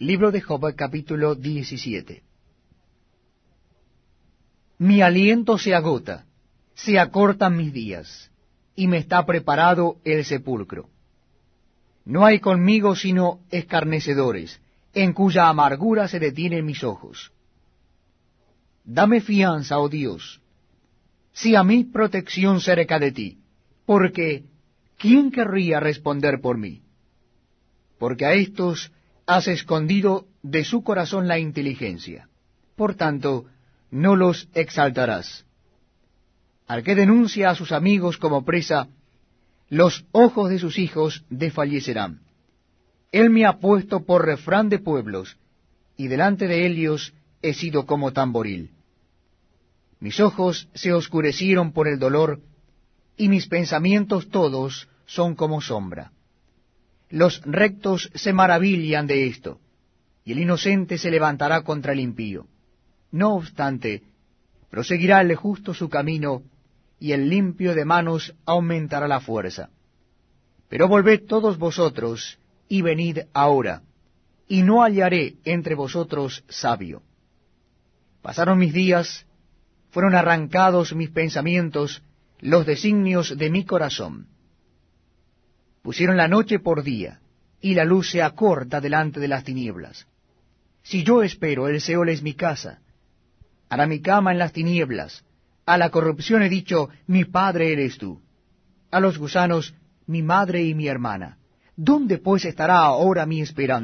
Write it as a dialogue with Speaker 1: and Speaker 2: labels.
Speaker 1: Libro de Job capítulo 17 Mi aliento se agota, se acortan mis días, y me está preparado el sepulcro. No hay conmigo sino escarnecedores, en cuya amargura se detienen mis ojos. Dame fianza, oh Dios, si a mí protección cerca de ti, porque ¿quién querría responder por mí? Porque a estos has escondido de su corazón la inteligencia. Por tanto, no los exaltarás. Al que denuncia a sus amigos como presa, los ojos de sus hijos desfallecerán. Él me ha puesto por refrán de pueblos, y delante de ellos he sido como tamboril. Mis ojos se oscurecieron por el dolor, y mis pensamientos todos son como sombra. Los rectos se maravillan de esto, y el inocente se levantará contra el impío. No obstante, proseguirá el justo su camino, y el limpio de manos aumentará la fuerza. Pero volved todos vosotros, y venid ahora, y no hallaré entre vosotros sabio. Pasaron mis días, fueron arrancados mis pensamientos, los designios de mi corazón. Pusieron la noche por día, y la luz se acorta delante de las tinieblas. Si yo espero, el Seol es mi casa. Hará mi cama en las tinieblas. A la corrupción he dicho, mi padre eres tú. A los gusanos, mi madre y mi hermana. ¿Dónde pues estará ahora mi esperanza?